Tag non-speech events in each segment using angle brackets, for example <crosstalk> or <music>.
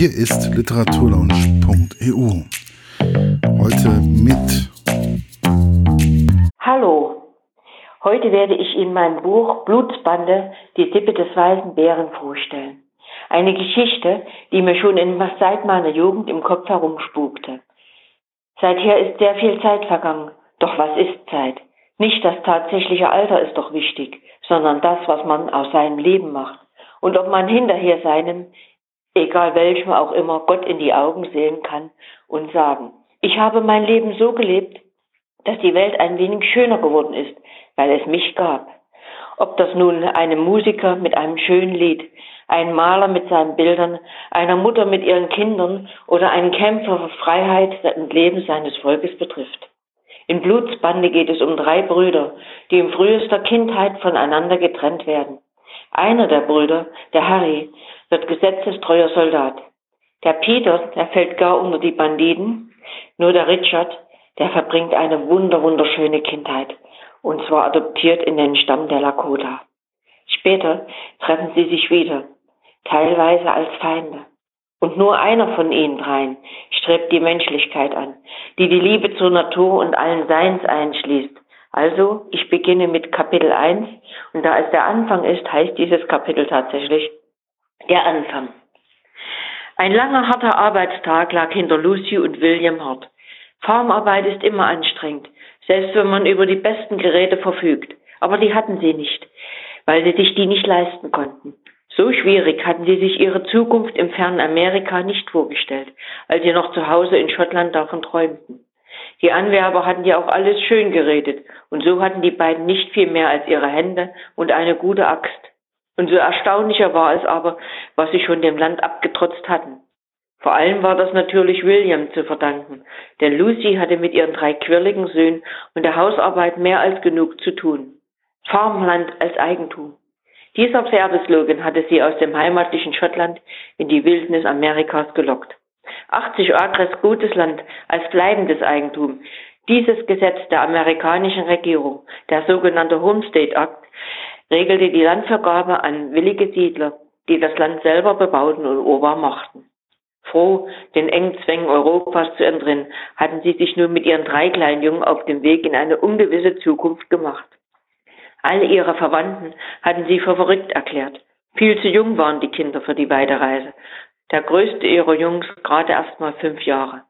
Hier ist literaturlaunch.eu. Heute mit. Hallo. Heute werde ich Ihnen mein Buch Blutsbande, die Sippe des weißen Bären vorstellen. Eine Geschichte, die mir schon in, seit meiner Jugend im Kopf herumspukte. Seither ist sehr viel Zeit vergangen. Doch was ist Zeit? Nicht das tatsächliche Alter ist doch wichtig, sondern das, was man aus seinem Leben macht. Und ob man hinterher seinem, egal welchem auch immer, Gott in die Augen sehen kann und sagen, ich habe mein Leben so gelebt, dass die Welt ein wenig schöner geworden ist, weil es mich gab. Ob das nun einem Musiker mit einem schönen Lied, ein Maler mit seinen Bildern, einer Mutter mit ihren Kindern oder ein Kämpfer für Freiheit und Leben seines Volkes betrifft. In Blutsbande geht es um drei Brüder, die in frühester Kindheit voneinander getrennt werden. Einer der Brüder, der Harry, wird gesetzestreuer Soldat. Der Peter, der fällt gar unter die Banditen. Nur der Richard, der verbringt eine wunder wunderschöne Kindheit und zwar adoptiert in den Stamm der Lakota. Später treffen sie sich wieder, teilweise als Feinde. Und nur einer von ihnen dreien strebt die Menschlichkeit an, die die Liebe zur Natur und allen Seins einschließt. Also, ich beginne mit Kapitel 1 und da es der Anfang ist, heißt dieses Kapitel tatsächlich der Anfang. Ein langer, harter Arbeitstag lag hinter Lucy und William Hart. Farmarbeit ist immer anstrengend, selbst wenn man über die besten Geräte verfügt. Aber die hatten sie nicht, weil sie sich die nicht leisten konnten. So schwierig hatten sie sich ihre Zukunft im fernen Amerika nicht vorgestellt, als sie noch zu Hause in Schottland davon träumten. Die Anwerber hatten ja auch alles schön geredet, und so hatten die beiden nicht viel mehr als ihre Hände und eine gute Axt. Und so erstaunlicher war es aber, was sie schon dem Land abgetrotzt hatten. Vor allem war das natürlich William zu verdanken, denn Lucy hatte mit ihren drei quirligen Söhnen und der Hausarbeit mehr als genug zu tun. Farmland als Eigentum. Dieser Werbeslogan hatte sie aus dem heimatlichen Schottland in die Wildnis Amerikas gelockt. 80 Acres gutes Land als bleibendes Eigentum. Dieses Gesetz der amerikanischen Regierung, der sogenannte Homestead Act, regelte die Landvergabe an willige Siedler, die das Land selber bebauten und urbar machten. Froh, den engen Zwängen Europas zu entrinnen, hatten sie sich nun mit ihren drei kleinen Jungen auf dem Weg in eine ungewisse Zukunft gemacht. Alle ihre Verwandten hatten sie für verrückt erklärt. Viel zu jung waren die Kinder für die Weiterreise. Der größte ihrer Jungs gerade erst mal fünf Jahre.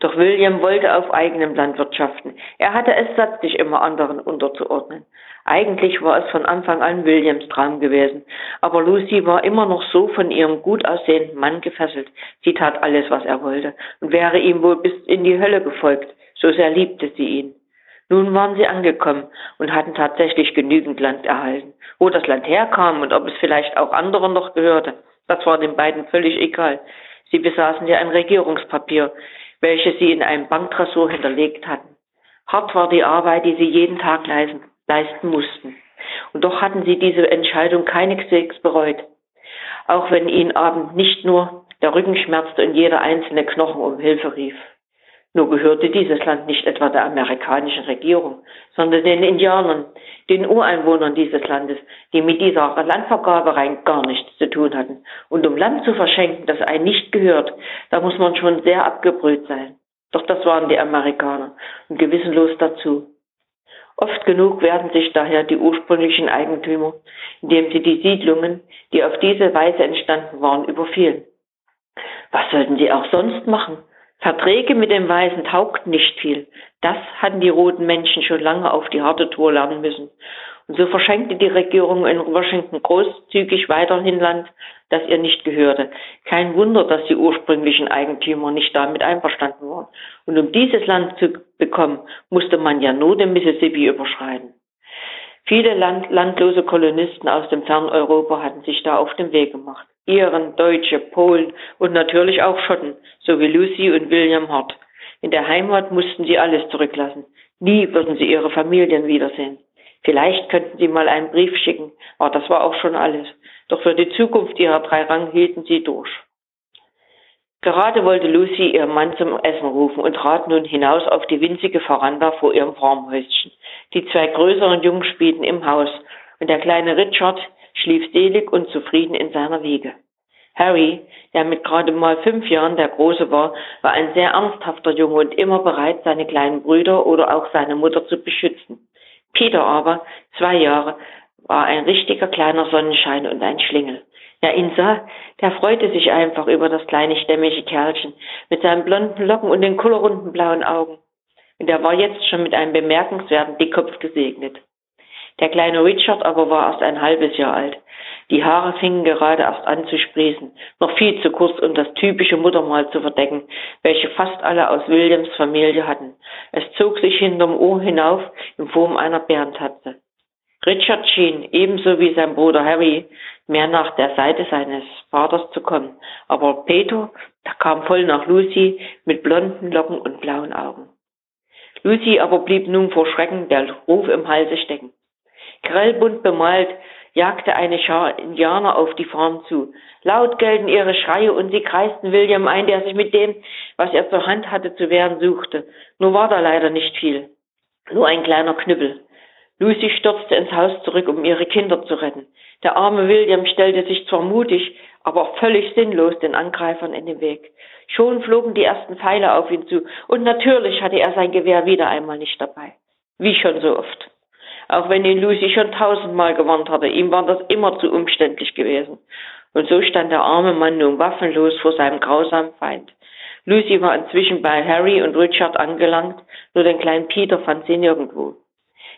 Doch William wollte auf eigenem Land wirtschaften. Er hatte es satt, sich immer anderen unterzuordnen. Eigentlich war es von Anfang an Williams Traum gewesen. Aber Lucy war immer noch so von ihrem gut aussehenden Mann gefesselt. Sie tat alles, was er wollte und wäre ihm wohl bis in die Hölle gefolgt. So sehr liebte sie ihn. Nun waren sie angekommen und hatten tatsächlich genügend Land erhalten. Wo das Land herkam und ob es vielleicht auch anderen noch gehörte, das war den beiden völlig egal. Sie besaßen ja ein Regierungspapier, welches sie in einem Banktresor hinterlegt hatten. Hart war die Arbeit, die sie jeden Tag leisten, leisten mussten. Und doch hatten sie diese Entscheidung keineswegs bereut. Auch wenn ihnen abend nicht nur der Rücken schmerzte und jeder einzelne Knochen um Hilfe rief. Nur gehörte dieses Land nicht etwa der amerikanischen Regierung, sondern den Indianern, den Ureinwohnern dieses Landes, die mit dieser Landvergabe rein gar nichts zu tun hatten. Und um Land zu verschenken, das einem nicht gehört, da muss man schon sehr abgebrüht sein. Doch das waren die Amerikaner und gewissenlos dazu. Oft genug werden sich daher die ursprünglichen Eigentümer, indem sie die Siedlungen, die auf diese Weise entstanden waren, überfielen. Was sollten sie auch sonst machen? Verträge mit dem Weißen taugten nicht viel. Das hatten die roten Menschen schon lange auf die harte Tour lernen müssen. Und so verschenkte die Regierung in Washington großzügig weiterhin Land, das ihr nicht gehörte. Kein Wunder, dass die ursprünglichen Eigentümer nicht damit einverstanden waren. Und um dieses Land zu bekommen, musste man ja nur den Mississippi überschreiten. Viele Land landlose Kolonisten aus dem fernen Europa hatten sich da auf den Weg gemacht. Iren, Deutsche, Polen und natürlich auch Schotten, so wie Lucy und William Hart. In der Heimat mussten sie alles zurücklassen. Nie würden sie ihre Familien wiedersehen. Vielleicht könnten sie mal einen Brief schicken, aber das war auch schon alles. Doch für die Zukunft ihrer drei Rang hielten sie durch. Gerade wollte Lucy ihren Mann zum Essen rufen und trat nun hinaus auf die winzige Veranda vor ihrem Farmhäuschen. Die zwei größeren Jungen spielten im Haus und der kleine Richard schlief selig und zufrieden in seiner Wiege. Harry, der mit gerade mal fünf Jahren der Große war, war ein sehr ernsthafter Junge und immer bereit, seine kleinen Brüder oder auch seine Mutter zu beschützen. Peter aber, zwei Jahre, war ein richtiger kleiner Sonnenschein und ein Schlingel. Wer ihn sah, der freute sich einfach über das kleine stämmige Kerlchen mit seinen blonden Locken und den kullerrunden blauen Augen. Und er war jetzt schon mit einem bemerkenswerten Dickkopf gesegnet. Der kleine Richard aber war erst ein halbes Jahr alt. Die Haare fingen gerade erst an zu sprießen, noch viel zu kurz, um das typische Muttermal zu verdecken, welche fast alle aus Williams Familie hatten. Es zog sich hinterm Ohr hinauf in Form einer Bärentatze. Richard schien, ebenso wie sein Bruder Harry, mehr nach der Seite seines Vaters zu kommen, aber Peter, kam voll nach Lucy mit blonden Locken und blauen Augen. Lucy aber blieb nun vor Schrecken der Ruf im Halse stecken. Grellbunt bemalt jagte eine Schar Indianer auf die Farm zu. Laut gellten ihre Schreie und sie kreisten William ein, der sich mit dem, was er zur Hand hatte, zu wehren suchte. Nur war da leider nicht viel. Nur ein kleiner Knüppel. Lucy stürzte ins Haus zurück, um ihre Kinder zu retten. Der arme William stellte sich zwar mutig, aber völlig sinnlos den Angreifern in den Weg. Schon flogen die ersten Pfeile auf ihn zu, und natürlich hatte er sein Gewehr wieder einmal nicht dabei. Wie schon so oft. Auch wenn ihn Lucy schon tausendmal gewarnt hatte, ihm war das immer zu umständlich gewesen. Und so stand der arme Mann nun waffenlos vor seinem grausamen Feind. Lucy war inzwischen bei Harry und Richard angelangt, nur den kleinen Peter fand sie nirgendwo.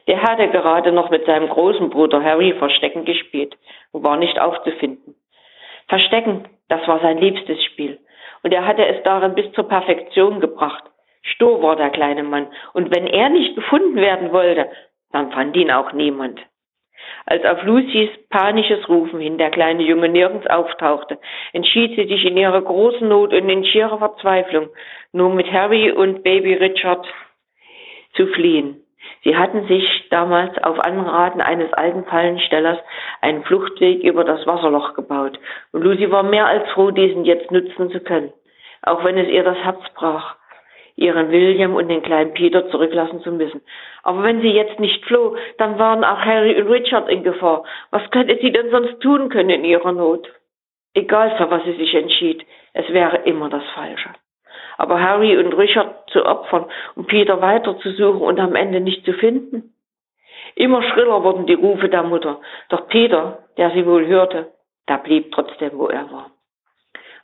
Der hatte gerade noch mit seinem großen Bruder Harry Verstecken gespielt und war nicht aufzufinden. Verstecken, das war sein liebstes Spiel. Und er hatte es darin bis zur Perfektion gebracht. Stur war der kleine Mann. Und wenn er nicht gefunden werden wollte, dann fand ihn auch niemand. Als auf Lucys panisches Rufen hin der kleine Junge nirgends auftauchte, entschied sie sich in ihrer großen Not und in schierer Verzweiflung, nur mit Harry und Baby Richard zu fliehen. Sie hatten sich damals auf Anraten eines alten Fallenstellers einen Fluchtweg über das Wasserloch gebaut, und Lucy war mehr als froh, diesen jetzt nutzen zu können, auch wenn es ihr das Herz brach ihren William und den kleinen Peter zurücklassen zu müssen. Aber wenn sie jetzt nicht floh, dann waren auch Harry und Richard in Gefahr. Was könnte sie denn sonst tun können in ihrer Not? Egal für was sie sich entschied, es wäre immer das Falsche. Aber Harry und Richard zu opfern und Peter weiter zu suchen und am Ende nicht zu finden? Immer schriller wurden die Rufe der Mutter, doch Peter, der sie wohl hörte, der blieb trotzdem, wo er war.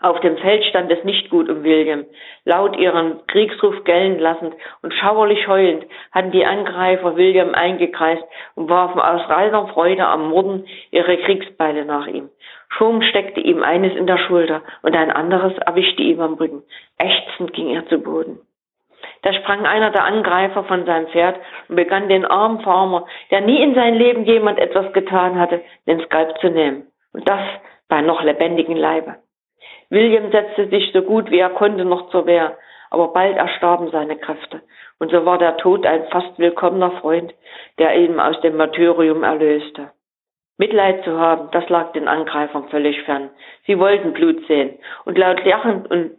Auf dem Feld stand es nicht gut um William. Laut ihren Kriegsruf gellen lassend und schauerlich heulend hatten die Angreifer William eingekreist und warfen aus reiner Freude am Morden ihre Kriegsbeile nach ihm. Schon steckte ihm eines in der Schulter und ein anderes erwischte ihm am Rücken. Ächzend ging er zu Boden. Da sprang einer der Angreifer von seinem Pferd und begann den armen Farmer, der nie in seinem Leben jemand etwas getan hatte, den Skalp zu nehmen. Und das bei noch lebendigem Leibe. William setzte sich so gut wie er konnte noch zur Wehr, aber bald erstarben seine Kräfte, und so war der Tod ein fast willkommener Freund, der ihn aus dem Martyrium erlöste. Mitleid zu haben, das lag den Angreifern völlig fern. Sie wollten Blut sehen, und laut Lachen und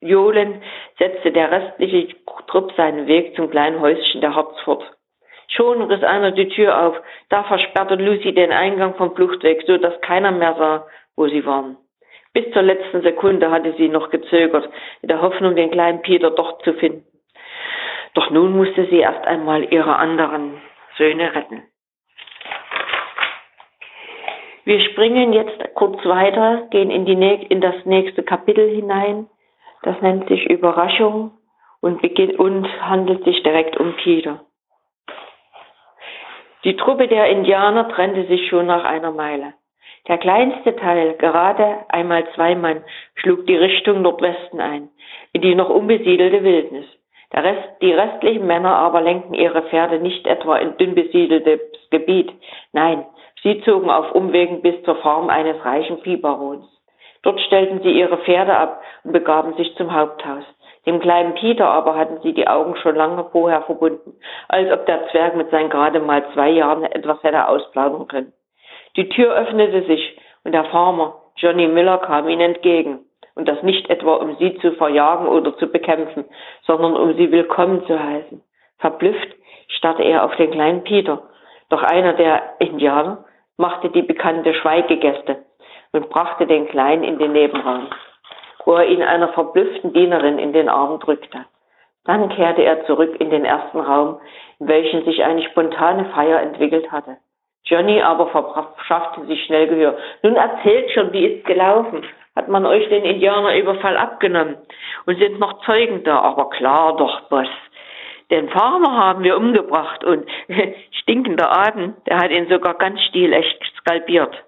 Johlen setzte der restliche Trupp seinen Weg zum kleinen Häuschen der Harz. Schon riss einer die Tür auf, da versperrte Lucy den Eingang vom Fluchtweg, so dass keiner mehr sah, wo sie waren. Bis zur letzten Sekunde hatte sie noch gezögert, in der Hoffnung, den kleinen Peter doch zu finden. Doch nun musste sie erst einmal ihre anderen Söhne retten. Wir springen jetzt kurz weiter, gehen in, in das nächste Kapitel hinein. Das nennt sich Überraschung und, und handelt sich direkt um Peter. Die Truppe der Indianer trennte sich schon nach einer Meile. Der kleinste Teil, gerade einmal zwei Mann, schlug die Richtung Nordwesten ein, in die noch unbesiedelte Wildnis. Rest, die restlichen Männer aber lenkten ihre Pferde nicht etwa in dünn besiedeltes Gebiet. Nein, sie zogen auf Umwegen bis zur Farm eines reichen Viehbarons. Dort stellten sie ihre Pferde ab und begaben sich zum Haupthaus. Dem kleinen Peter aber hatten sie die Augen schon lange vorher verbunden, als ob der Zwerg mit seinen gerade mal zwei Jahren etwas hätte ausplaudern können. Die Tür öffnete sich und der Farmer Johnny Miller kam ihnen entgegen. Und das nicht etwa, um sie zu verjagen oder zu bekämpfen, sondern um sie willkommen zu heißen. Verblüfft starrte er auf den kleinen Peter. Doch einer der Indianer machte die bekannte Schweigegäste. und brachte den Kleinen in den Nebenraum, wo er ihn einer verblüfften Dienerin in den Arm drückte. Dann kehrte er zurück in den ersten Raum, in welchem sich eine spontane Feier entwickelt hatte. Johnny aber verschaffte sich schnell Gehör. Nun erzählt schon, wie ist gelaufen? Hat man euch den Indianerüberfall abgenommen? Und sind noch Zeugen da? Aber klar doch, Boss. Den Farmer haben wir umgebracht und <laughs> stinkender Atem, der hat ihn sogar ganz stilecht skalpiert.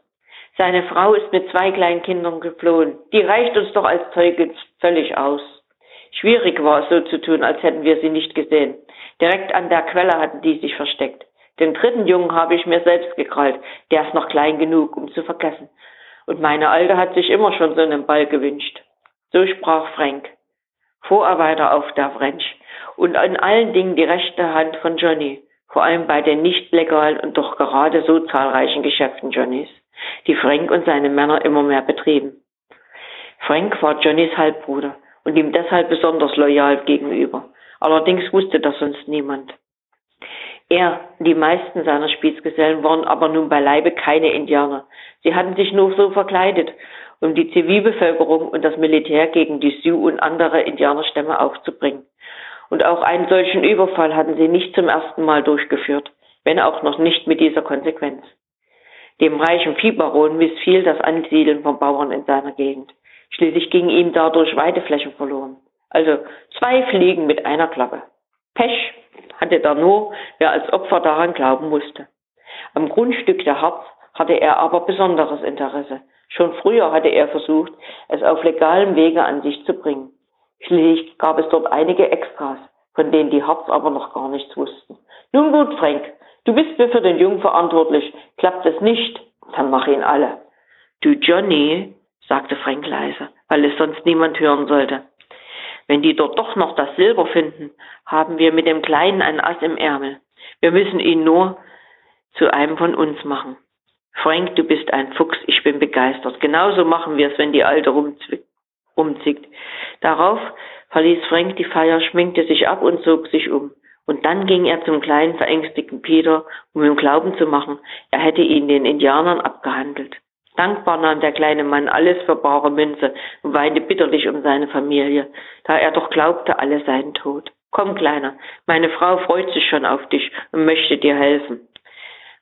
Seine Frau ist mit zwei kleinen Kindern geflohen. Die reicht uns doch als Zeuge völlig aus. Schwierig war es so zu tun, als hätten wir sie nicht gesehen. Direkt an der Quelle hatten die sich versteckt. Den dritten Jungen habe ich mir selbst gekrallt. Der ist noch klein genug, um zu vergessen. Und meine Alte hat sich immer schon so einen Ball gewünscht. So sprach Frank. Vorarbeiter auf der French. Und in allen Dingen die rechte Hand von Johnny. Vor allem bei den nicht legalen und doch gerade so zahlreichen Geschäften Johnnys, die Frank und seine Männer immer mehr betrieben. Frank war Johnnys Halbbruder und ihm deshalb besonders loyal gegenüber. Allerdings wusste das sonst niemand. Er, die meisten seiner Spießgesellen waren aber nun beileibe keine Indianer. Sie hatten sich nur so verkleidet, um die Zivilbevölkerung und das Militär gegen die Sioux und andere Indianerstämme aufzubringen. Und auch einen solchen Überfall hatten sie nicht zum ersten Mal durchgeführt, wenn auch noch nicht mit dieser Konsequenz. Dem reichen Viehbaron missfiel das Ansiedeln von Bauern in seiner Gegend. Schließlich gingen ihm dadurch Weideflächen verloren. Also zwei Fliegen mit einer Klappe. Pech hatte da nur, wer als Opfer daran glauben musste. Am Grundstück der Harz hatte er aber besonderes Interesse. Schon früher hatte er versucht, es auf legalem Wege an sich zu bringen. Schließlich gab es dort einige Extras, von denen die Harz aber noch gar nichts wussten. Nun gut, Frank, du bist mir für den Jungen verantwortlich. Klappt es nicht, dann mach ihn alle. Du Johnny, sagte Frank leise, weil es sonst niemand hören sollte. Wenn die dort doch noch das Silber finden, haben wir mit dem Kleinen ein Ass im Ärmel. Wir müssen ihn nur zu einem von uns machen. Frank, du bist ein Fuchs, ich bin begeistert. Genauso machen wir es, wenn die Alte rumzickt. Darauf verließ Frank die Feier, schminkte sich ab und zog sich um. Und dann ging er zum kleinen verängstigten Peter, um ihm glauben zu machen, er hätte ihn den Indianern abgehandelt. Dankbar nahm der kleine Mann alles für bare Münze und weinte bitterlich um seine Familie, da er doch glaubte, alle seien tot. Komm, Kleiner, meine Frau freut sich schon auf dich und möchte dir helfen.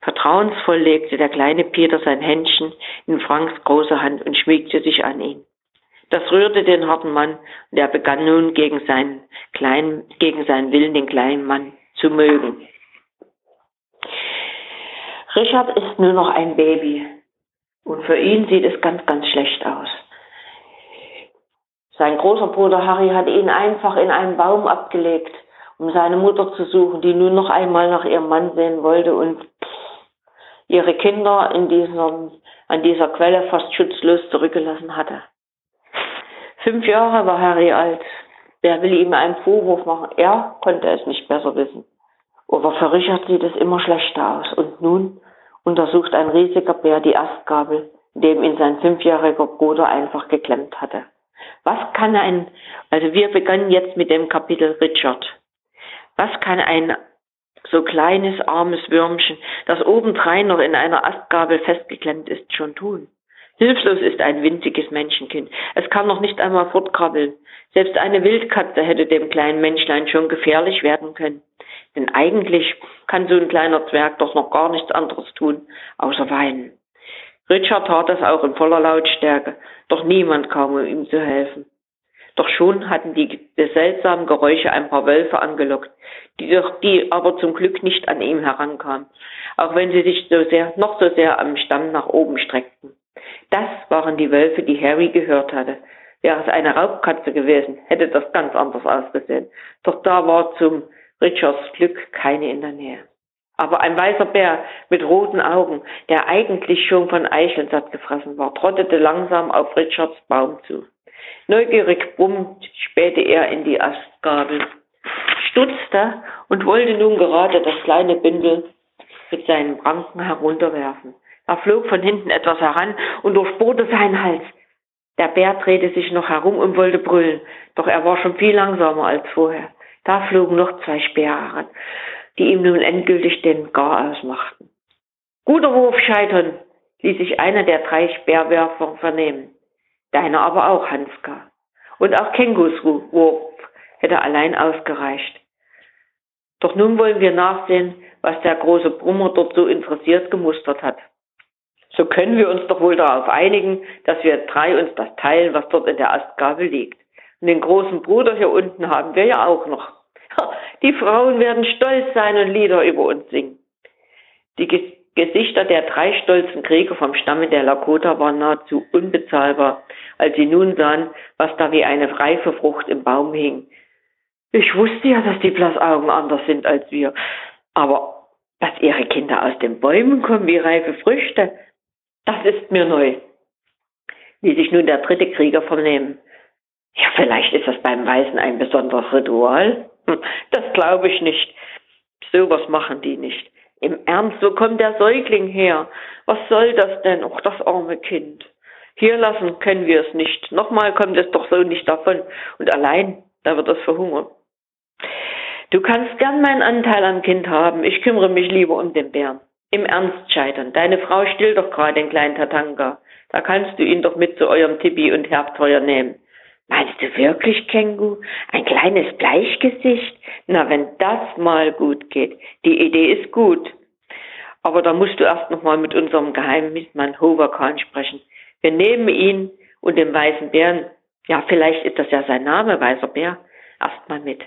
Vertrauensvoll legte der kleine Peter sein Händchen in Franks große Hand und schmiegte sich an ihn. Das rührte den harten Mann und er begann nun gegen seinen kleinen, gegen seinen Willen den kleinen Mann zu mögen. Richard ist nur noch ein Baby. Und für ihn sieht es ganz, ganz schlecht aus. Sein großer Bruder Harry hat ihn einfach in einen Baum abgelegt, um seine Mutter zu suchen, die nun noch einmal nach ihrem Mann sehen wollte und ihre Kinder in diesem, an dieser Quelle fast schutzlos zurückgelassen hatte. Fünf Jahre war Harry alt. Wer will ihm einen Vorwurf machen? Er konnte es nicht besser wissen. Aber für Richard sieht es immer schlechter aus. Und nun untersucht ein riesiger Bär die Astgabel, dem ihn sein fünfjähriger Bruder einfach geklemmt hatte. Was kann ein, also wir begannen jetzt mit dem Kapitel Richard. Was kann ein so kleines, armes Würmchen, das obendrein noch in einer Astgabel festgeklemmt ist, schon tun? Hilflos ist ein winziges Menschenkind. Es kann noch nicht einmal fortkrabbeln. Selbst eine Wildkatze hätte dem kleinen Menschlein schon gefährlich werden können. Denn eigentlich kann so ein kleiner Zwerg doch noch gar nichts anderes tun, außer weinen. Richard tat das auch in voller Lautstärke, doch niemand kam, um ihm zu helfen. Doch schon hatten die, die seltsamen Geräusche ein paar Wölfe angelockt, die, die aber zum Glück nicht an ihm herankamen, auch wenn sie sich so sehr, noch so sehr am Stamm nach oben streckten. Das waren die Wölfe, die Harry gehört hatte. Wäre es eine Raubkatze gewesen, hätte das ganz anders ausgesehen. Doch da war zum Richards Glück keine in der Nähe. Aber ein weißer Bär mit roten Augen, der eigentlich schon von Eicheln satt gefressen war, trottete langsam auf Richards Baum zu. Neugierig brummt spähte er in die Astgabel, stutzte und wollte nun gerade das kleine Bündel mit seinen Pranken herunterwerfen. Da flog von hinten etwas heran und durchbohrte seinen Hals. Der Bär drehte sich noch herum und wollte brüllen, doch er war schon viel langsamer als vorher. Da flogen noch zwei Speere heran, die ihm nun endgültig den Gar ausmachten. Guter Wurf, Scheitern! ließ sich einer der drei Speerwerfer vernehmen. Deiner aber auch, Hanska. Und auch Kengus Wurf hätte allein ausgereicht. Doch nun wollen wir nachsehen, was der große Brummer dort so interessiert gemustert hat. So können wir uns doch wohl darauf einigen, dass wir drei uns das teilen, was dort in der Astgabel liegt. Und den großen Bruder hier unten haben wir ja auch noch. Die Frauen werden stolz sein und Lieder über uns singen. Die Gesichter der drei stolzen Krieger vom Stamme der Lakota waren nahezu unbezahlbar, als sie nun sahen, was da wie eine reife Frucht im Baum hing. Ich wusste ja, dass die Blassaugen anders sind als wir, aber dass ihre Kinder aus den Bäumen kommen wie reife Früchte, das ist mir neu. Wie sich nun der dritte Krieger vernehmen. Ja, vielleicht ist das beim Weißen ein besonderes Ritual. Hm, das glaube ich nicht. So was machen die nicht. Im Ernst, wo kommt der Säugling her? Was soll das denn? Och, das arme Kind. Hier lassen können wir es nicht. Nochmal kommt es doch so nicht davon. Und allein, da wird es verhungern. Du kannst gern meinen Anteil am Kind haben. Ich kümmere mich lieber um den Bären. Im Ernst scheitern. Deine Frau stillt doch gerade den kleinen Tatanka. Da kannst du ihn doch mit zu eurem Tipi und Herbstfeuer nehmen. Meinst du wirklich, Kengu? Ein kleines Bleichgesicht? Na, wenn das mal gut geht. Die Idee ist gut. Aber da musst du erst noch mal mit unserem Geheimnismann Hoverkan sprechen. Wir nehmen ihn und den weißen Bären, ja, vielleicht ist das ja sein Name, weißer Bär, erst mal mit.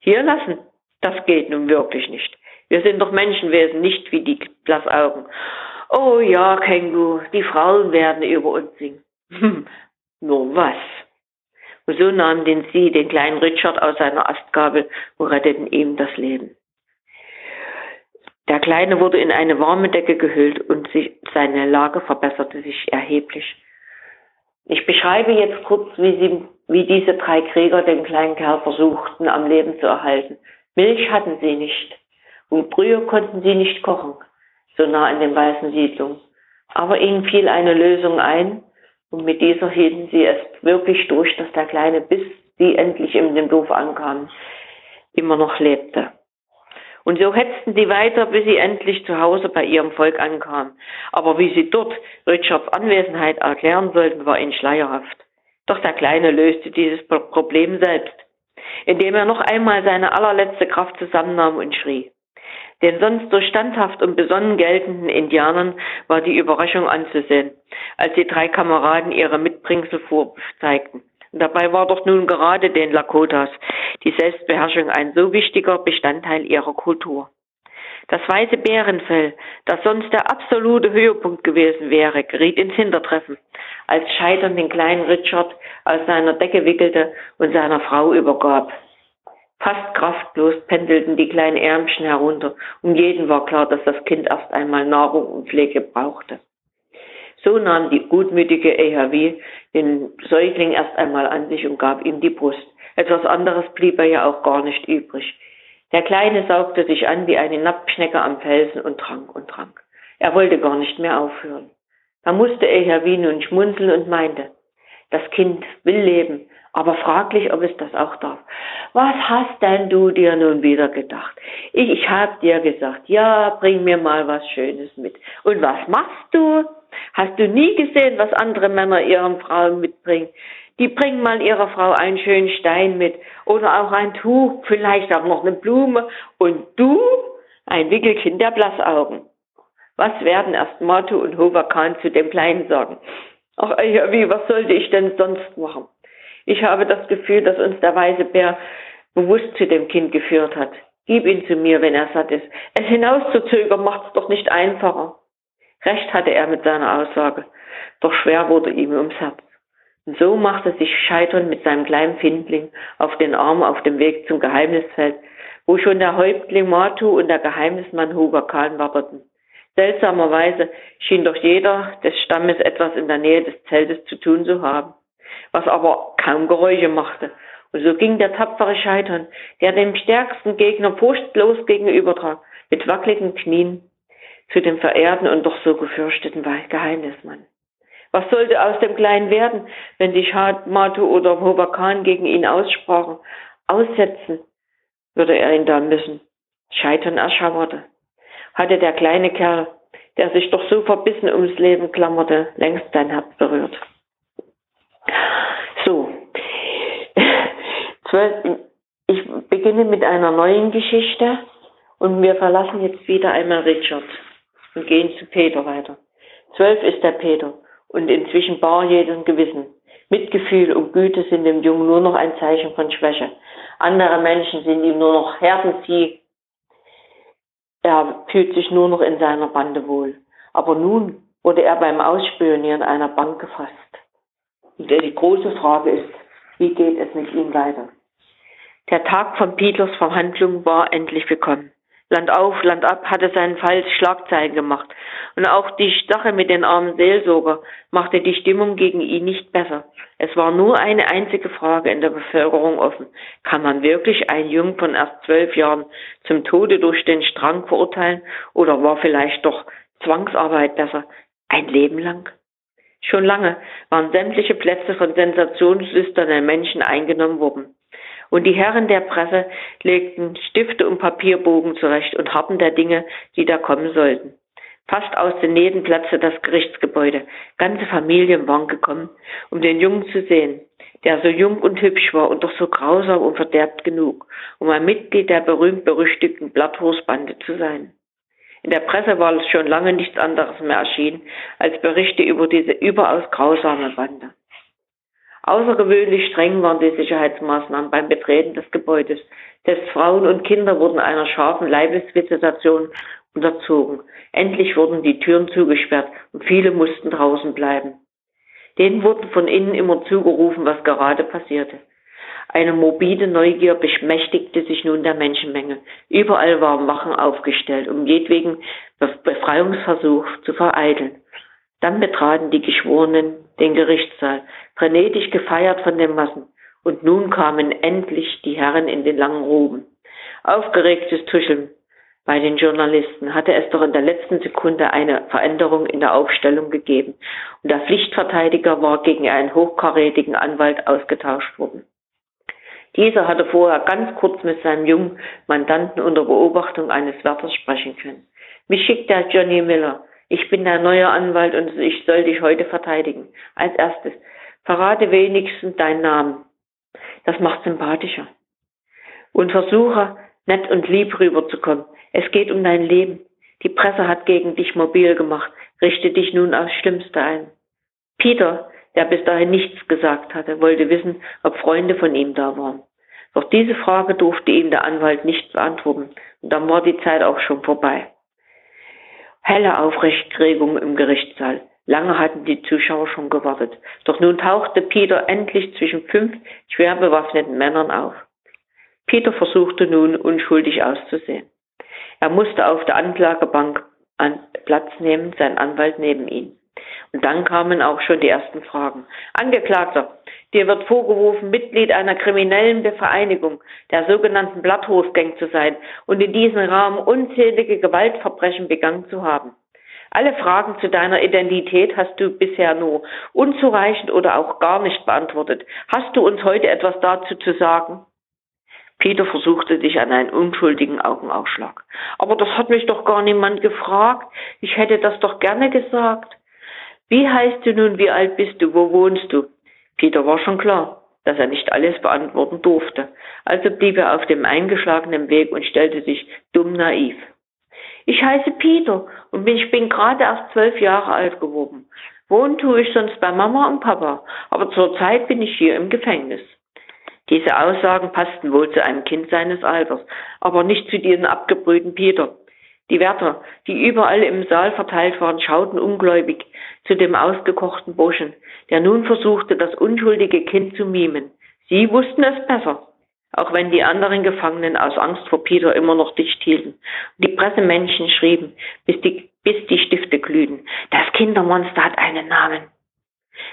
Hier lassen, das geht nun wirklich nicht. Wir sind doch Menschenwesen, nicht wie die Blassaugen. Oh ja, Kengu, die Frauen werden über uns singen. Hm, nur was? Und so nahmen den sie den kleinen Richard aus seiner Astgabel und retteten ihm das Leben. Der Kleine wurde in eine warme Decke gehüllt und sich, seine Lage verbesserte sich erheblich. Ich beschreibe jetzt kurz, wie, sie, wie diese drei Krieger den kleinen Kerl versuchten, am Leben zu erhalten. Milch hatten sie nicht und Brühe konnten sie nicht kochen, so nah in den weißen Siedlungen. Aber ihnen fiel eine Lösung ein, und mit dieser hielten sie es wirklich durch, dass der Kleine, bis sie endlich in dem Dorf ankamen, immer noch lebte. Und so hetzten sie weiter, bis sie endlich zu Hause bei ihrem Volk ankamen. Aber wie sie dort Richards Anwesenheit erklären sollten, war ihnen schleierhaft. Doch der Kleine löste dieses Problem selbst, indem er noch einmal seine allerletzte Kraft zusammennahm und schrie. Den sonst so standhaft und besonnen geltenden Indianern war die Überraschung anzusehen, als die drei Kameraden ihre Mitbringsel vorzeigten. Dabei war doch nun gerade den Lakotas die Selbstbeherrschung ein so wichtiger Bestandteil ihrer Kultur. Das weiße Bärenfell, das sonst der absolute Höhepunkt gewesen wäre, geriet ins Hintertreffen, als Scheitern den kleinen Richard aus seiner Decke wickelte und seiner Frau übergab. Fast kraftlos pendelten die kleinen Ärmchen herunter, und jedem war klar, dass das Kind erst einmal Nahrung und Pflege brauchte. So nahm die gutmütige EHW den Säugling erst einmal an sich und gab ihm die Brust. Etwas anderes blieb er ja auch gar nicht übrig. Der Kleine saugte sich an wie eine Napfschnecke am Felsen und trank und trank. Er wollte gar nicht mehr aufhören. Da musste EHW nun schmunzeln und meinte, das Kind will leben, aber fraglich, ob es das auch darf. Was hast denn du dir nun wieder gedacht? Ich, ich hab dir gesagt, ja, bring mir mal was Schönes mit. Und was machst du? Hast du nie gesehen, was andere Männer ihren Frauen mitbringen? Die bringen mal ihrer Frau einen schönen Stein mit oder auch ein Tuch, vielleicht auch noch eine Blume. Und du? Ein Wickelkind der Blassaugen. Was werden erst Matu und Hoverkan zu dem Kleinen sagen? Ach, wie, was sollte ich denn sonst machen? Ich habe das Gefühl, dass uns der weiße Bär bewusst zu dem Kind geführt hat. Gib ihn zu mir, wenn er satt ist. Es hinauszuzögern macht's doch nicht einfacher. Recht hatte er mit seiner Aussage, doch schwer wurde ihm ums Herz. Und so machte sich Scheitern mit seinem kleinen Findling auf den Arm auf dem Weg zum Geheimnisfeld, wo schon der Häuptling Matu und der Geheimnismann Huber Kahn warteten. Seltsamerweise schien doch jeder des Stammes etwas in der Nähe des Zeltes zu tun zu haben was aber kaum Geräusche machte. Und so ging der tapfere Scheitern, der dem stärksten Gegner furchtlos gegenübertrat, mit wackeligen Knien zu dem verehrten und doch so gefürchteten Geheimnismann. Was sollte aus dem Kleinen werden, wenn die Matu oder Hobakan gegen ihn aussprachen? Aussetzen würde er ihn da müssen. Scheitern erschauerte. Hatte der kleine Kerl, der sich doch so verbissen ums Leben klammerte, längst sein Herz berührt. So, ich beginne mit einer neuen Geschichte und wir verlassen jetzt wieder einmal Richard und gehen zu Peter weiter. Zwölf ist der Peter und inzwischen bar jeden Gewissen. Mitgefühl und Güte sind dem Jungen nur noch ein Zeichen von Schwäche. Andere Menschen sind ihm nur noch Herdenzieh. Er fühlt sich nur noch in seiner Bande wohl. Aber nun wurde er beim Ausspionieren einer Bank gefasst. Und die große Frage ist, wie geht es mit ihm weiter? Der Tag von Peters Verhandlung war endlich gekommen. Land auf, Land ab hatte seinen Fall Schlagzeilen gemacht. Und auch die Sache mit den armen Seelsorger machte die Stimmung gegen ihn nicht besser. Es war nur eine einzige Frage in der Bevölkerung offen. Kann man wirklich einen Jungen von erst zwölf Jahren zum Tode durch den Strang verurteilen? Oder war vielleicht doch Zwangsarbeit besser? Ein Leben lang? Schon lange waren sämtliche Plätze von sensationslüsternen Menschen eingenommen worden und die Herren der Presse legten Stifte und Papierbogen zurecht und harten der Dinge, die da kommen sollten. Fast aus den Nähten platzte das Gerichtsgebäude. Ganze Familien waren gekommen, um den Jungen zu sehen, der so jung und hübsch war und doch so grausam und verderbt genug, um ein Mitglied der berühmt-berüchtigten Blattwurstbande zu sein. In der Presse war es schon lange nichts anderes mehr erschienen als Berichte über diese überaus grausame Bande. Außergewöhnlich streng waren die Sicherheitsmaßnahmen beim Betreten des Gebäudes. Selbst Frauen und Kinder wurden einer scharfen Leibesvisitation unterzogen. Endlich wurden die Türen zugesperrt und viele mussten draußen bleiben. Denen wurden von innen immer zugerufen, was gerade passierte. Eine morbide Neugier beschmächtigte sich nun der Menschenmenge. Überall waren Wachen aufgestellt, um jedwegen Befreiungsversuch zu vereiteln. Dann betraten die Geschworenen den Gerichtssaal, frenetisch gefeiert von den Massen. Und nun kamen endlich die Herren in den langen Roben. Aufgeregtes Tuscheln bei den Journalisten hatte es doch in der letzten Sekunde eine Veränderung in der Aufstellung gegeben und der Pflichtverteidiger war gegen einen hochkarätigen Anwalt ausgetauscht worden. Dieser hatte vorher ganz kurz mit seinem jungen Mandanten unter Beobachtung eines Wärters sprechen können. Mich schickt der Johnny Miller, ich bin der neue Anwalt und ich soll dich heute verteidigen. Als erstes, verrate wenigstens deinen Namen. Das macht sympathischer. Und versuche, nett und lieb rüberzukommen. Es geht um dein Leben. Die Presse hat gegen dich mobil gemacht. Richte dich nun aufs Schlimmste ein. Peter, der bis dahin nichts gesagt hatte, wollte wissen, ob Freunde von ihm da waren. Doch diese Frage durfte ihm der Anwalt nicht beantworten. Und dann war die Zeit auch schon vorbei. Helle Aufrechtregung im Gerichtssaal. Lange hatten die Zuschauer schon gewartet. Doch nun tauchte Peter endlich zwischen fünf schwer bewaffneten Männern auf. Peter versuchte nun unschuldig auszusehen. Er musste auf der Anklagebank Platz nehmen, sein Anwalt neben ihn. Und dann kamen auch schon die ersten Fragen. Angeklagter, dir wird vorgeworfen, Mitglied einer kriminellen Vereinigung, der sogenannten Blatthofgang zu sein und in diesem Rahmen unzählige Gewaltverbrechen begangen zu haben. Alle Fragen zu deiner Identität hast du bisher nur unzureichend oder auch gar nicht beantwortet. Hast du uns heute etwas dazu zu sagen? Peter versuchte sich an einen unschuldigen Augenausschlag. Aber das hat mich doch gar niemand gefragt. Ich hätte das doch gerne gesagt. Wie heißt du nun, wie alt bist du, wo wohnst du? Peter war schon klar, dass er nicht alles beantworten durfte, also blieb er auf dem eingeschlagenen Weg und stellte sich dumm naiv. Ich heiße Peter und ich bin gerade erst zwölf Jahre alt geworden. Wohnen tue ich sonst bei Mama und Papa, aber zurzeit bin ich hier im Gefängnis. Diese Aussagen passten wohl zu einem Kind seines Alters, aber nicht zu diesem abgebrühten Peter. Die Wärter, die überall im Saal verteilt waren, schauten ungläubig zu dem ausgekochten Burschen, der nun versuchte, das unschuldige Kind zu mimen. Sie wussten es besser, auch wenn die anderen Gefangenen aus Angst vor Peter immer noch dicht hielten. Und die Pressemännchen schrieben, bis die, bis die Stifte glühten. Das Kindermonster hat einen Namen.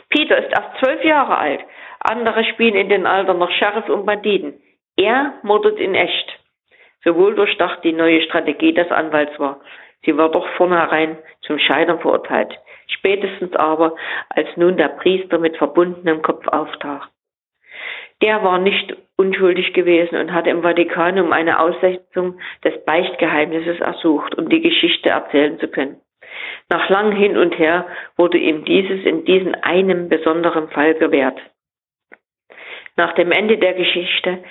Peter ist erst zwölf Jahre alt. Andere spielen in den Alter noch Sheriff und Banditen. Er mordet in echt. So wohl durchdacht die neue Strategie des Anwalts war. Sie war doch vornherein zum Scheitern verurteilt. Spätestens aber, als nun der Priester mit verbundenem Kopf auftaucht. Der war nicht unschuldig gewesen und hatte im Vatikan um eine Aussetzung des Beichtgeheimnisses ersucht, um die Geschichte erzählen zu können. Nach langem Hin und Her wurde ihm dieses in diesem einen besonderen Fall gewährt. Nach dem Ende der Geschichte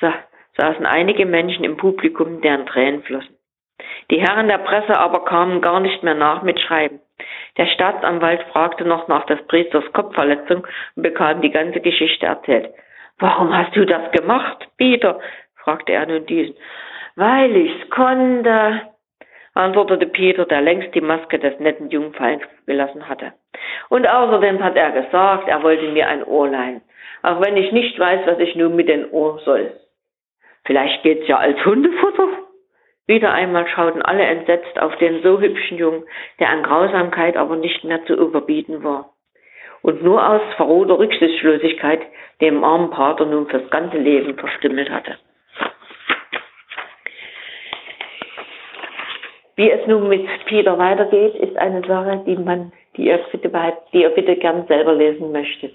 sa saßen einige Menschen im Publikum, deren Tränen flossen. Die Herren der Presse aber kamen gar nicht mehr nach mit Schreiben. Der Staatsanwalt fragte noch nach des Priesters Kopfverletzung und bekam die ganze Geschichte erzählt. Warum hast du das gemacht, Peter? fragte er nun diesen. Weil ich's konnte, antwortete Peter, der längst die Maske des netten Jungen fallen gelassen hatte. Und außerdem hat er gesagt, er wollte mir ein Ohr leihen, auch wenn ich nicht weiß, was ich nun mit den Ohren soll. Vielleicht geht's ja als Hundefutter? Wieder einmal schauten alle entsetzt auf den so hübschen Jungen, der an Grausamkeit aber nicht mehr zu überbieten war. Und nur aus verrohter Rücksichtslosigkeit dem armen Pater nun fürs ganze Leben verstümmelt hatte. Wie es nun mit Peter weitergeht, ist eine Sache, die man, die ihr bitte, die ihr bitte gern selber lesen möchtet.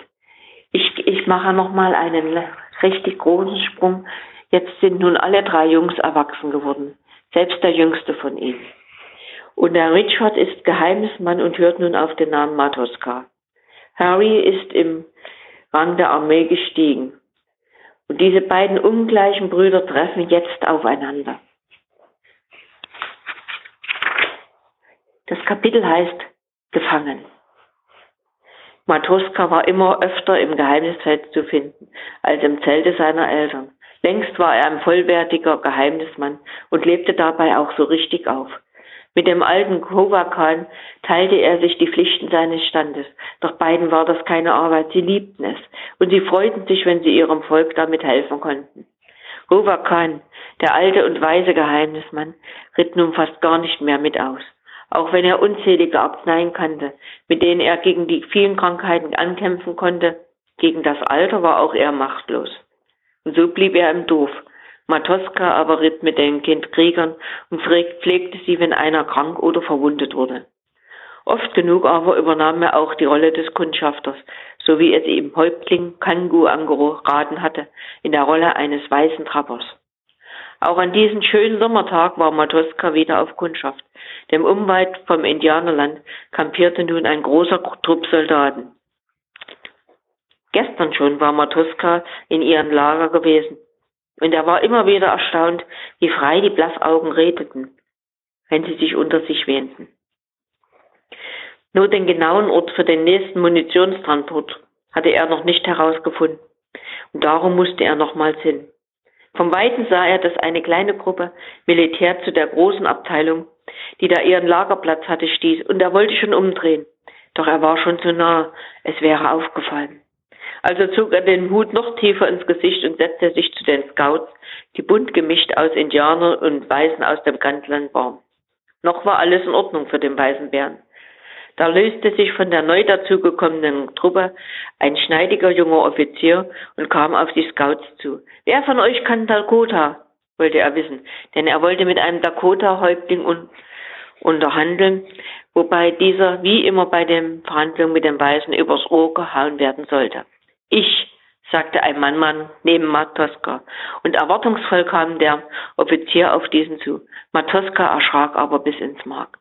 Ich, ich mache nochmal einen richtig großen Sprung. Jetzt sind nun alle drei Jungs erwachsen geworden selbst der jüngste von ihnen. Und der Richard ist Geheimnismann und hört nun auf den Namen Matoska. Harry ist im Rang der Armee gestiegen. Und diese beiden ungleichen Brüder treffen jetzt aufeinander. Das Kapitel heißt Gefangen. Matoska war immer öfter im Geheimnisfeld zu finden als im Zelte seiner Eltern. Längst war er ein vollwertiger Geheimnismann und lebte dabei auch so richtig auf. Mit dem alten Kovakan teilte er sich die Pflichten seines Standes. Doch beiden war das keine Arbeit, sie liebten es und sie freuten sich, wenn sie ihrem Volk damit helfen konnten. Kovakan, der alte und weise Geheimnismann, ritt nun fast gar nicht mehr mit aus. Auch wenn er unzählige Arzneien kannte, mit denen er gegen die vielen Krankheiten ankämpfen konnte, gegen das Alter war auch er machtlos. Und so blieb er im Dorf. Matoska aber ritt mit den Kindkriegern und pflegte sie, wenn einer krank oder verwundet wurde. Oft genug aber übernahm er auch die Rolle des Kundschafters, so wie es ihm Häuptling Kangu angeraten hatte, in der Rolle eines weißen Trappers. Auch an diesem schönen Sommertag war Matoska wieder auf Kundschaft, denn unweit vom Indianerland kampierte nun ein großer Trupp Soldaten. Gestern schon war Matuska in ihrem Lager gewesen. Und er war immer wieder erstaunt, wie frei die Blassaugen redeten, wenn sie sich unter sich wähnten. Nur den genauen Ort für den nächsten Munitionstransport hatte er noch nicht herausgefunden. Und darum musste er nochmals hin. Vom Weiten sah er, dass eine kleine Gruppe Militär zu der großen Abteilung, die da ihren Lagerplatz hatte, stieß, und er wollte schon umdrehen. Doch er war schon zu nah, es wäre aufgefallen. Also zog er den Hut noch tiefer ins Gesicht und setzte sich zu den Scouts, die bunt gemischt aus Indianern und Weißen aus dem Grenzland waren. Noch war alles in Ordnung für den weißen Bären. Da löste sich von der neu dazugekommenen Truppe ein schneidiger junger Offizier und kam auf die Scouts zu. Wer von euch kann Dakota? wollte er wissen, denn er wollte mit einem Dakota-Häuptling un unterhandeln, wobei dieser wie immer bei den Verhandlungen mit den Weißen übers Ohr gehauen werden sollte. Ich, sagte ein Mannmann neben Matoska, und erwartungsvoll kam der Offizier auf diesen zu. Matoska erschrak aber bis ins Mark.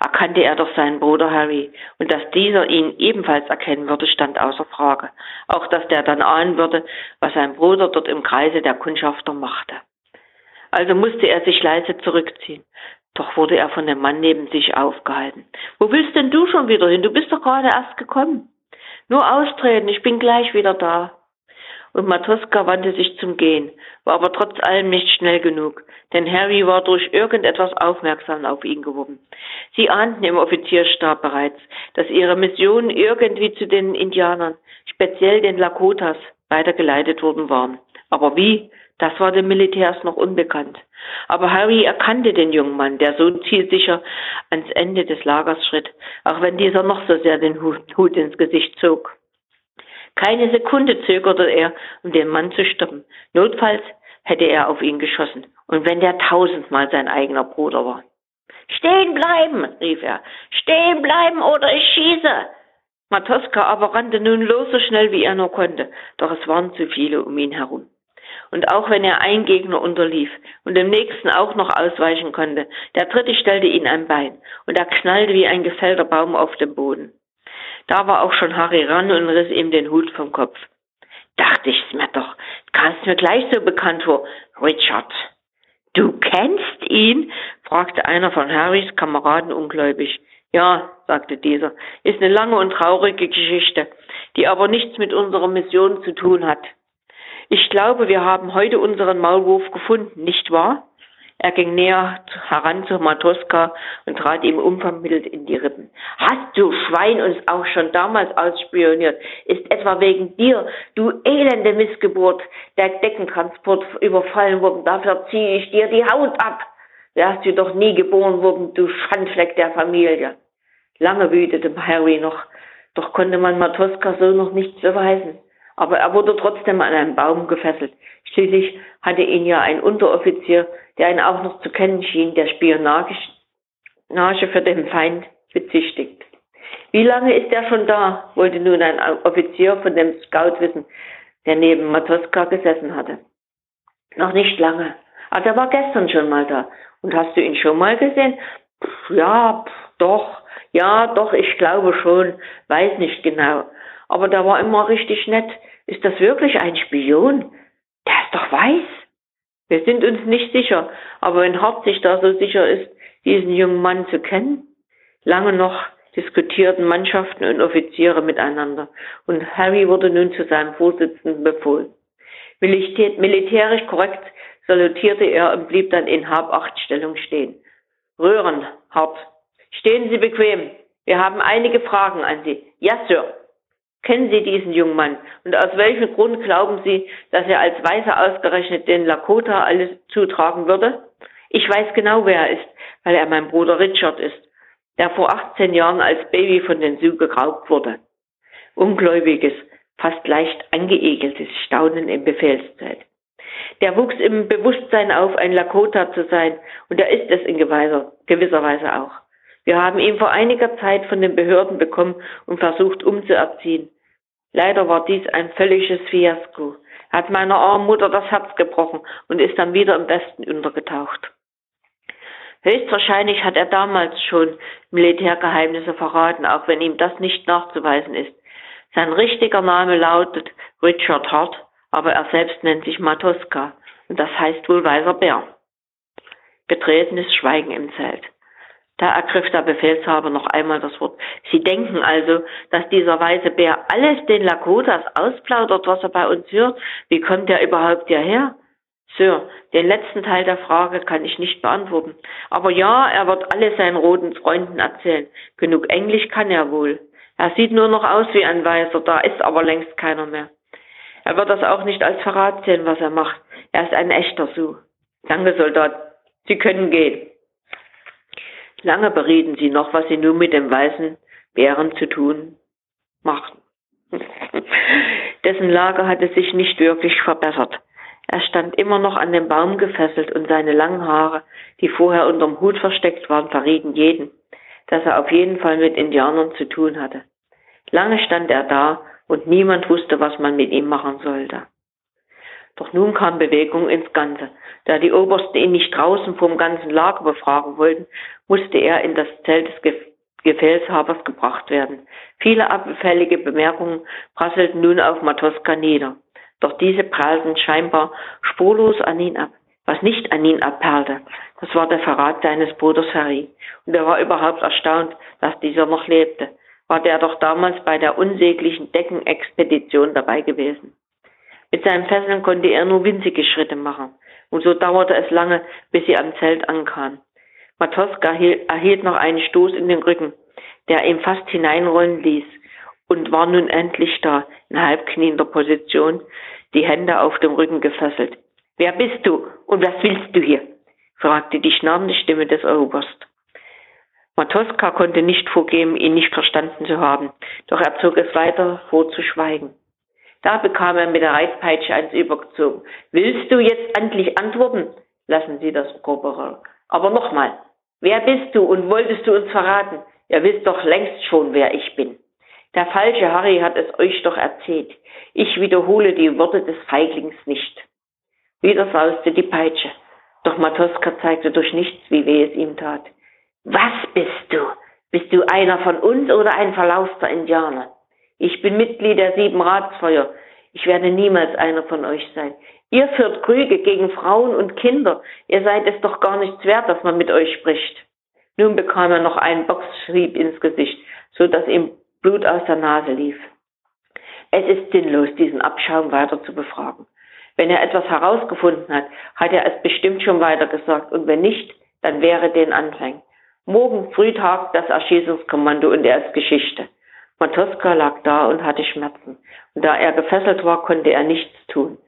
Erkannte er doch seinen Bruder Harry, und dass dieser ihn ebenfalls erkennen würde, stand außer Frage. Auch dass der dann ahnen würde, was sein Bruder dort im Kreise der Kundschafter machte. Also musste er sich leise zurückziehen. Doch wurde er von dem Mann neben sich aufgehalten. Wo willst denn du schon wieder hin? Du bist doch gerade erst gekommen. Nur austreten, ich bin gleich wieder da. Und Matuska wandte sich zum Gehen, war aber trotz allem nicht schnell genug, denn Harry war durch irgendetwas aufmerksam auf ihn geworden. Sie ahnten im Offizierstab bereits, dass ihre Mission irgendwie zu den Indianern, speziell den Lakotas, weitergeleitet worden war. Aber wie, das war den Militärs noch unbekannt. Aber Harry erkannte den jungen Mann, der so zielsicher ans Ende des Lagers schritt, auch wenn dieser noch so sehr den Hut ins Gesicht zog. Keine Sekunde zögerte er, um den Mann zu stoppen. Notfalls hätte er auf ihn geschossen, und wenn der tausendmal sein eigener Bruder war. Stehen bleiben, rief er. Stehen bleiben oder ich schieße. Matoska aber rannte nun los so schnell wie er nur konnte, doch es waren zu viele um ihn herum. Und auch wenn er einen Gegner unterlief und dem nächsten auch noch ausweichen konnte, der dritte stellte ihn ein Bein und er knallte wie ein gefällter Baum auf den Boden. Da war auch schon Harry ran und riss ihm den Hut vom Kopf. Dachte ich's mir doch, kamst mir gleich so bekannt vor, Richard. Du kennst ihn? fragte einer von Harrys Kameraden ungläubig. Ja, sagte dieser, ist eine lange und traurige Geschichte, die aber nichts mit unserer Mission zu tun hat. Ich glaube, wir haben heute unseren Maulwurf gefunden, nicht wahr? Er ging näher heran zu Matoska und trat ihm unvermittelt in die Rippen. Hast du Schwein uns auch schon damals ausspioniert? Ist etwa wegen dir, du elende Missgeburt, der Deckentransport überfallen worden? Dafür ziehe ich dir die Haut ab. Wärst du doch nie geboren worden, du Schandfleck der Familie. Lange wütete Harry noch, doch konnte man Matoska so noch nichts beweisen. Aber er wurde trotzdem an einen Baum gefesselt. Schließlich hatte ihn ja ein Unteroffizier, der ihn auch noch zu kennen schien, der Spionage für den Feind bezichtigt. Wie lange ist er schon da? wollte nun ein Offizier von dem Scout wissen, der neben Matoska gesessen hatte. Noch nicht lange. Also er war gestern schon mal da. Und hast du ihn schon mal gesehen? Pff, ja, pff, doch. Ja, doch, ich glaube schon. Weiß nicht genau. Aber der war immer richtig nett. Ist das wirklich ein Spion? Der ist doch weiß. Wir sind uns nicht sicher, aber wenn Hart sich da so sicher ist, diesen jungen Mann zu kennen, lange noch diskutierten Mannschaften und Offiziere miteinander und Harry wurde nun zu seinem Vorsitzenden befohlen. Militärisch korrekt salutierte er und blieb dann in Habachtstellung stehen. Röhren, Hart. Stehen Sie bequem. Wir haben einige Fragen an Sie. Ja, Sir. Kennen Sie diesen jungen Mann? Und aus welchem Grund glauben Sie, dass er als Weißer ausgerechnet den Lakota alles zutragen würde? Ich weiß genau, wer er ist, weil er mein Bruder Richard ist, der vor 18 Jahren als Baby von den Sioux geraubt wurde. Ungläubiges, fast leicht angeegeltes Staunen im Befehlszelt. Der wuchs im Bewusstsein auf, ein Lakota zu sein, und er ist es in gewisser Weise auch. Wir haben ihn vor einiger Zeit von den Behörden bekommen und versucht umzuerziehen. Leider war dies ein völliges Fiasko. Er hat meiner armen Mutter das Herz gebrochen und ist dann wieder im Westen untergetaucht. Höchstwahrscheinlich hat er damals schon Militärgeheimnisse verraten, auch wenn ihm das nicht nachzuweisen ist. Sein richtiger Name lautet Richard Hart, aber er selbst nennt sich Matoska und das heißt wohl weißer Bär. Betretenes Schweigen im Zelt. Da ergriff der Befehlshaber noch einmal das Wort. Sie denken also, dass dieser weiße Bär alles den Lakotas ausplaudert, was er bei uns hört? Wie kommt er überhaupt hierher? Sir, den letzten Teil der Frage kann ich nicht beantworten. Aber ja, er wird alle seinen roten Freunden erzählen. Genug Englisch kann er wohl. Er sieht nur noch aus wie ein Weißer, da ist aber längst keiner mehr. Er wird das auch nicht als Verrat sehen, was er macht. Er ist ein echter Su. Danke, Soldat. Sie können gehen. Lange berieten sie noch, was sie nun mit dem weißen Bären zu tun machten. <laughs> Dessen Lage hatte sich nicht wirklich verbessert. Er stand immer noch an den Baum gefesselt und seine langen Haare, die vorher unterm Hut versteckt waren, verrieten jeden, dass er auf jeden Fall mit Indianern zu tun hatte. Lange stand er da und niemand wusste, was man mit ihm machen sollte. Doch nun kam Bewegung ins Ganze. Da die Obersten ihn nicht draußen vom ganzen Lager befragen wollten, musste er in das Zelt des Ge Gefäßhabers gebracht werden. Viele abfällige Bemerkungen prasselten nun auf Matoska nieder. Doch diese prallten scheinbar spurlos an ihn ab. Was nicht an ihn abperlte, das war der Verrat seines Bruders Harry. Und er war überhaupt erstaunt, dass dieser noch lebte. War der doch damals bei der unsäglichen Deckenexpedition dabei gewesen. Mit seinen Fesseln konnte er nur winzige Schritte machen, und so dauerte es lange, bis sie am Zelt ankamen. Matoska erhielt noch einen Stoß in den Rücken, der ihn fast hineinrollen ließ, und war nun endlich da, in halbkniender Position, die Hände auf dem Rücken gefesselt. Wer bist du und was willst du hier? fragte die schnarrende Stimme des Oberst. Matoska konnte nicht vorgeben, ihn nicht verstanden zu haben, doch er zog es weiter vor zu schweigen. Da bekam er mit der Reitpeitsche eins übergezogen. Willst du jetzt endlich antworten? Lassen Sie das, Korporal. Aber nochmal. Wer bist du und wolltest du uns verraten? Ihr wisst doch längst schon, wer ich bin. Der falsche Harry hat es euch doch erzählt. Ich wiederhole die Worte des Feiglings nicht. Wieder sauste die Peitsche. Doch Matoska zeigte durch nichts, wie weh es ihm tat. Was bist du? Bist du einer von uns oder ein verlauster Indianer? Ich bin Mitglied der sieben Ratsfeuer. Ich werde niemals einer von euch sein. Ihr führt Krüge gegen Frauen und Kinder. Ihr seid es doch gar nichts wert, dass man mit euch spricht. Nun bekam er noch einen Boxschrieb ins Gesicht, so dass ihm Blut aus der Nase lief. Es ist sinnlos, diesen Abschaum weiter zu befragen. Wenn er etwas herausgefunden hat, hat er es bestimmt schon weitergesagt und wenn nicht, dann wäre den Anfang. Morgen früh tagt das Erschießungskommando und er ist Geschichte. Matoska lag da und hatte Schmerzen. Und da er gefesselt war, konnte er nichts tun.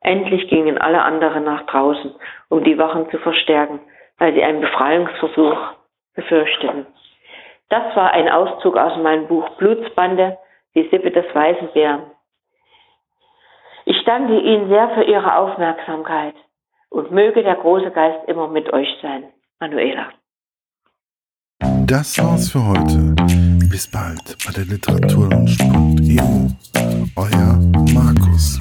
Endlich gingen alle anderen nach draußen, um die Wachen zu verstärken, weil sie einen Befreiungsversuch befürchteten. Das war ein Auszug aus meinem Buch Blutsbande, die Sippe des Weißen Bären. Ich danke Ihnen sehr für Ihre Aufmerksamkeit und möge der große Geist immer mit euch sein. Manuela. Das war's für heute. Bis bald bei der Literaturlaunch.eu. Euer Markus.